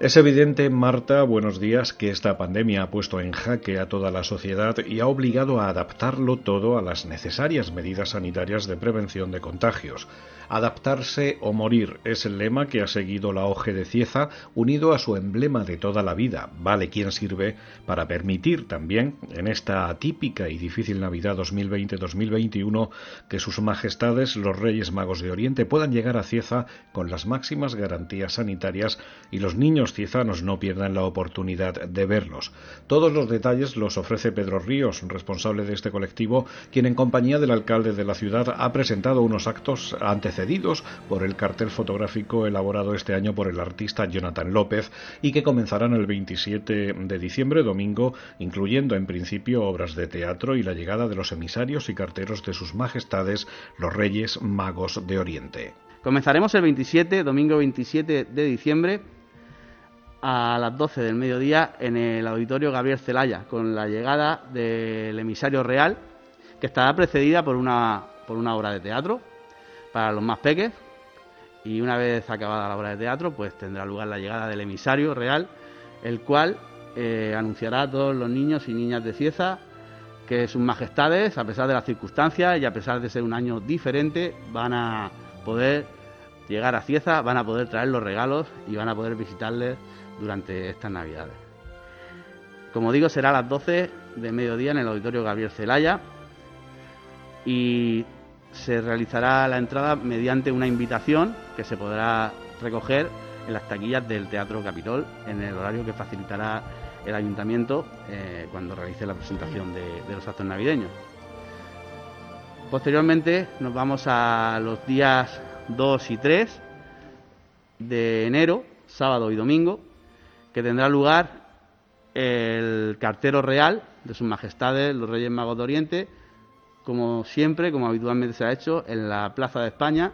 Es evidente, Marta, buenos días, que esta pandemia ha puesto en jaque a toda la sociedad y ha obligado a adaptarlo todo a las necesarias medidas sanitarias de prevención de contagios. Adaptarse o morir es el lema que ha seguido la OGE de Cieza, unido a su emblema de toda la vida, vale quien sirve, para permitir también, en esta atípica y difícil Navidad 2020-2021, que sus majestades, los Reyes Magos de Oriente, puedan llegar a Cieza con las máximas garantías sanitarias y los niños ciezanos no pierdan la oportunidad de verlos. Todos los detalles los ofrece Pedro Ríos, responsable de este colectivo, quien en compañía del alcalde de la ciudad ha presentado unos actos ante cedidos por el cartel fotográfico elaborado este año por el artista Jonathan López y que comenzarán el 27 de diciembre, domingo, incluyendo en principio obras de teatro y la llegada de los emisarios y carteros de sus majestades, los Reyes Magos de Oriente. Comenzaremos el 27, domingo 27 de diciembre, a las 12 del mediodía en el auditorio Gabriel Celaya, con la llegada del emisario real, que estará precedida por una, por una obra de teatro para los más peques. Y una vez acabada la obra de teatro pues tendrá lugar la llegada del emisario real, el cual eh, anunciará a todos los niños y niñas de Cieza que sus majestades, a pesar de las circunstancias y a pesar de ser un año diferente, van a poder llegar a Cieza, van a poder traer los regalos y van a poder visitarles durante estas navidades. Como digo, será a las 12 de mediodía en el auditorio Gabriel Celaya y se realizará la entrada mediante una invitación que se podrá recoger en las taquillas del Teatro Capitol en el horario que facilitará el ayuntamiento eh, cuando realice la presentación de, de los actos navideños. Posteriormente nos vamos a los días 2 y 3 de enero, sábado y domingo, que tendrá lugar el cartero real de sus majestades los Reyes Magos de Oriente como siempre, como habitualmente se ha hecho, en la Plaza de España,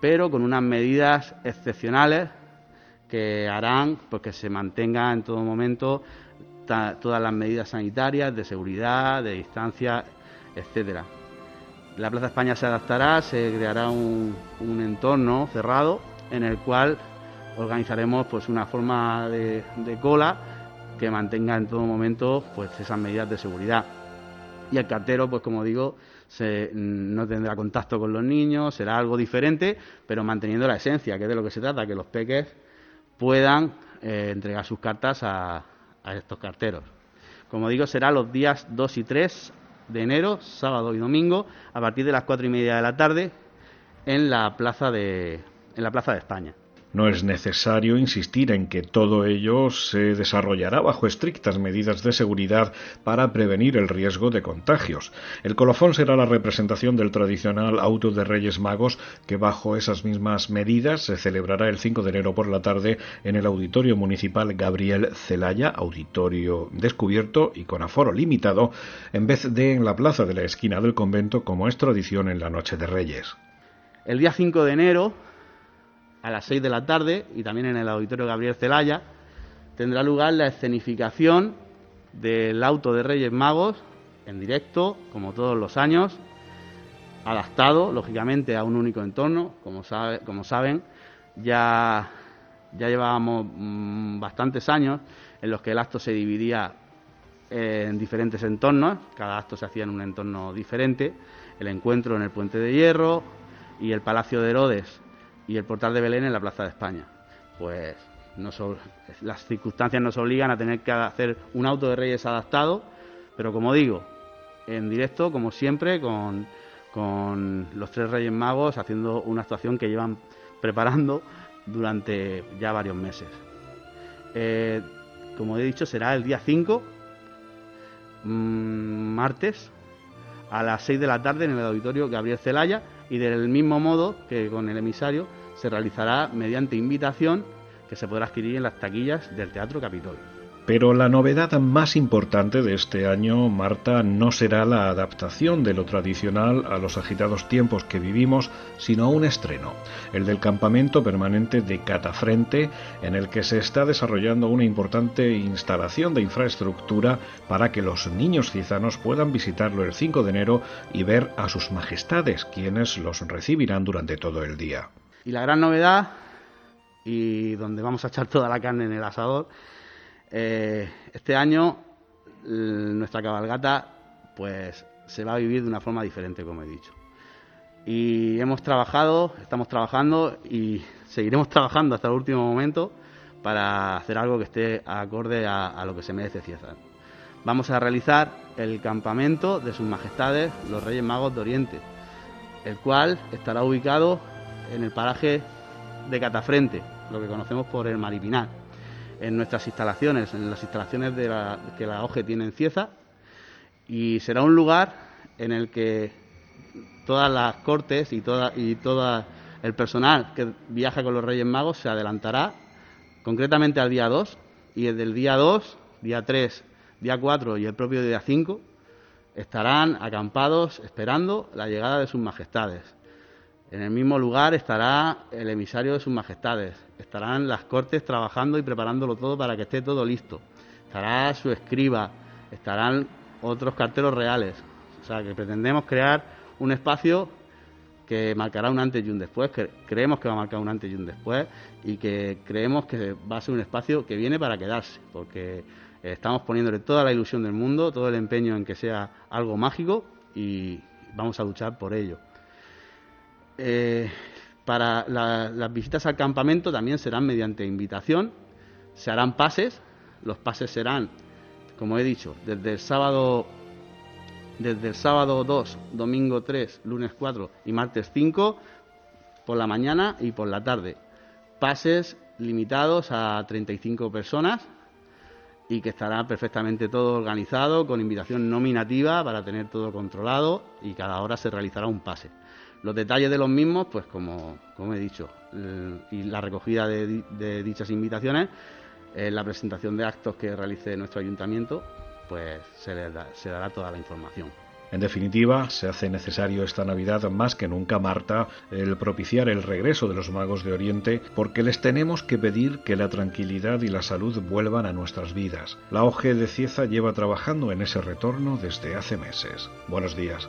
pero con unas medidas excepcionales que harán pues, que se mantenga en todo momento todas las medidas sanitarias, de seguridad, de distancia, etcétera. La Plaza España se adaptará, se creará un, entorno cerrado en el cual organizaremos pues una forma de, cola que mantenga en todo momento pues esas medidas de seguridad. Y el cartero, pues como digo, no tendrá contacto con los niños, será algo diferente, pero manteniendo la esencia, que es de lo que se trata, que los peques puedan eh, entregar sus cartas a, estos carteros. Como digo, será los días 2 y 3 de enero, sábado y domingo, a partir de las cuatro y media de la tarde, en la plaza de, en la plaza de España. No es necesario insistir en que todo ello se desarrollará bajo estrictas medidas de seguridad para prevenir el riesgo de contagios. El colofón será la representación del tradicional auto de Reyes Magos que bajo esas mismas medidas se celebrará el 5 de enero por la tarde en el Auditorio Municipal Gabriel Celaya, auditorio descubierto y con aforo limitado, en vez de en la plaza de la esquina del convento como es tradición en la Noche de Reyes. El día 5 de enero a las 6 de la tarde y también en el Auditorio Gabriel Celaya tendrá lugar la escenificación del auto de Reyes Magos en directo, como todos los años, adaptado, lógicamente, a un único entorno. Como, saben, ya, ya llevábamos mm, bastantes años en los que el acto se dividía en diferentes entornos, cada acto se hacía en un entorno diferente, el encuentro en el Puente de Hierro y el Palacio de Herodes y el portal de Belén en la Plaza de España. Pues las circunstancias nos obligan a tener que hacer un auto de Reyes adaptado, pero como digo, en directo, como siempre, con, con los tres Reyes Magos haciendo una actuación que llevan preparando durante ya varios meses. Eh, como he dicho, será el día 5, mm, martes, a las 6 de la tarde en el auditorio Gabriel Celaya y del mismo modo que con el emisario se realizará mediante invitación que se podrá adquirir en las taquillas del Teatro Capitol. Pero la novedad más importante de este año, Marta, no será la adaptación de lo tradicional a los agitados tiempos que vivimos, sino un estreno, el del campamento permanente de Catafrente, en el que se está desarrollando una importante instalación de infraestructura para que los niños cizanos puedan visitarlo el 5 de enero y ver a sus majestades, quienes los recibirán durante todo el día. Y la gran novedad y donde vamos a echar toda la carne en el asador. Eh, este año nuestra cabalgata pues se va a vivir de una forma diferente, como he dicho. Y hemos trabajado, estamos trabajando y seguiremos trabajando hasta el último momento para hacer algo que esté acorde a, lo que se merece Cieza. Vamos a realizar el campamento de sus majestades los Reyes Magos de Oriente, el cual estará ubicado en el paraje de Catafrente, lo que conocemos por el Maripinar, en nuestras instalaciones, en las instalaciones de que la OGE tiene en Cieza, y será un lugar en el que todas las cortes y toda, y todo el personal que viaja con los Reyes Magos se adelantará concretamente al día 2 y desde el día 2, día 3, día 4 y el propio día 5 estarán acampados esperando la llegada de sus majestades. En el mismo lugar estará el emisario de sus majestades, estarán las cortes trabajando y preparándolo todo para que esté todo listo. Estará su escriba, estarán otros carteros reales. O sea, que pretendemos crear un espacio que marcará un antes y un después, que creemos que va a marcar un antes y un después y que creemos que va a ser un espacio que viene para quedarse, porque estamos poniéndole toda la ilusión del mundo, todo el empeño en que sea algo mágico y vamos a luchar por ello. Eh, para las visitas al campamento también serán mediante invitación, se harán pases, los pases serán, como he dicho, desde el sábado desde el sábado 2, domingo 3, lunes 4 y martes 5 por la mañana y por la tarde. Pases limitados a 35 personas y que estará perfectamente todo organizado con invitación nominativa para tener todo controlado y cada hora se realizará un pase. Los detalles de los mismos, pues como, he dicho, y la recogida de, dichas invitaciones, la presentación de actos que realice nuestro ayuntamiento pues se, le se dará toda la información. En definitiva, se hace necesario esta Navidad más que nunca, Marta, el propiciar el regreso de los magos de Oriente, porque les tenemos que pedir que la tranquilidad y la salud vuelvan a nuestras vidas. La OGE de Cieza lleva trabajando en ese retorno desde hace meses. Buenos días.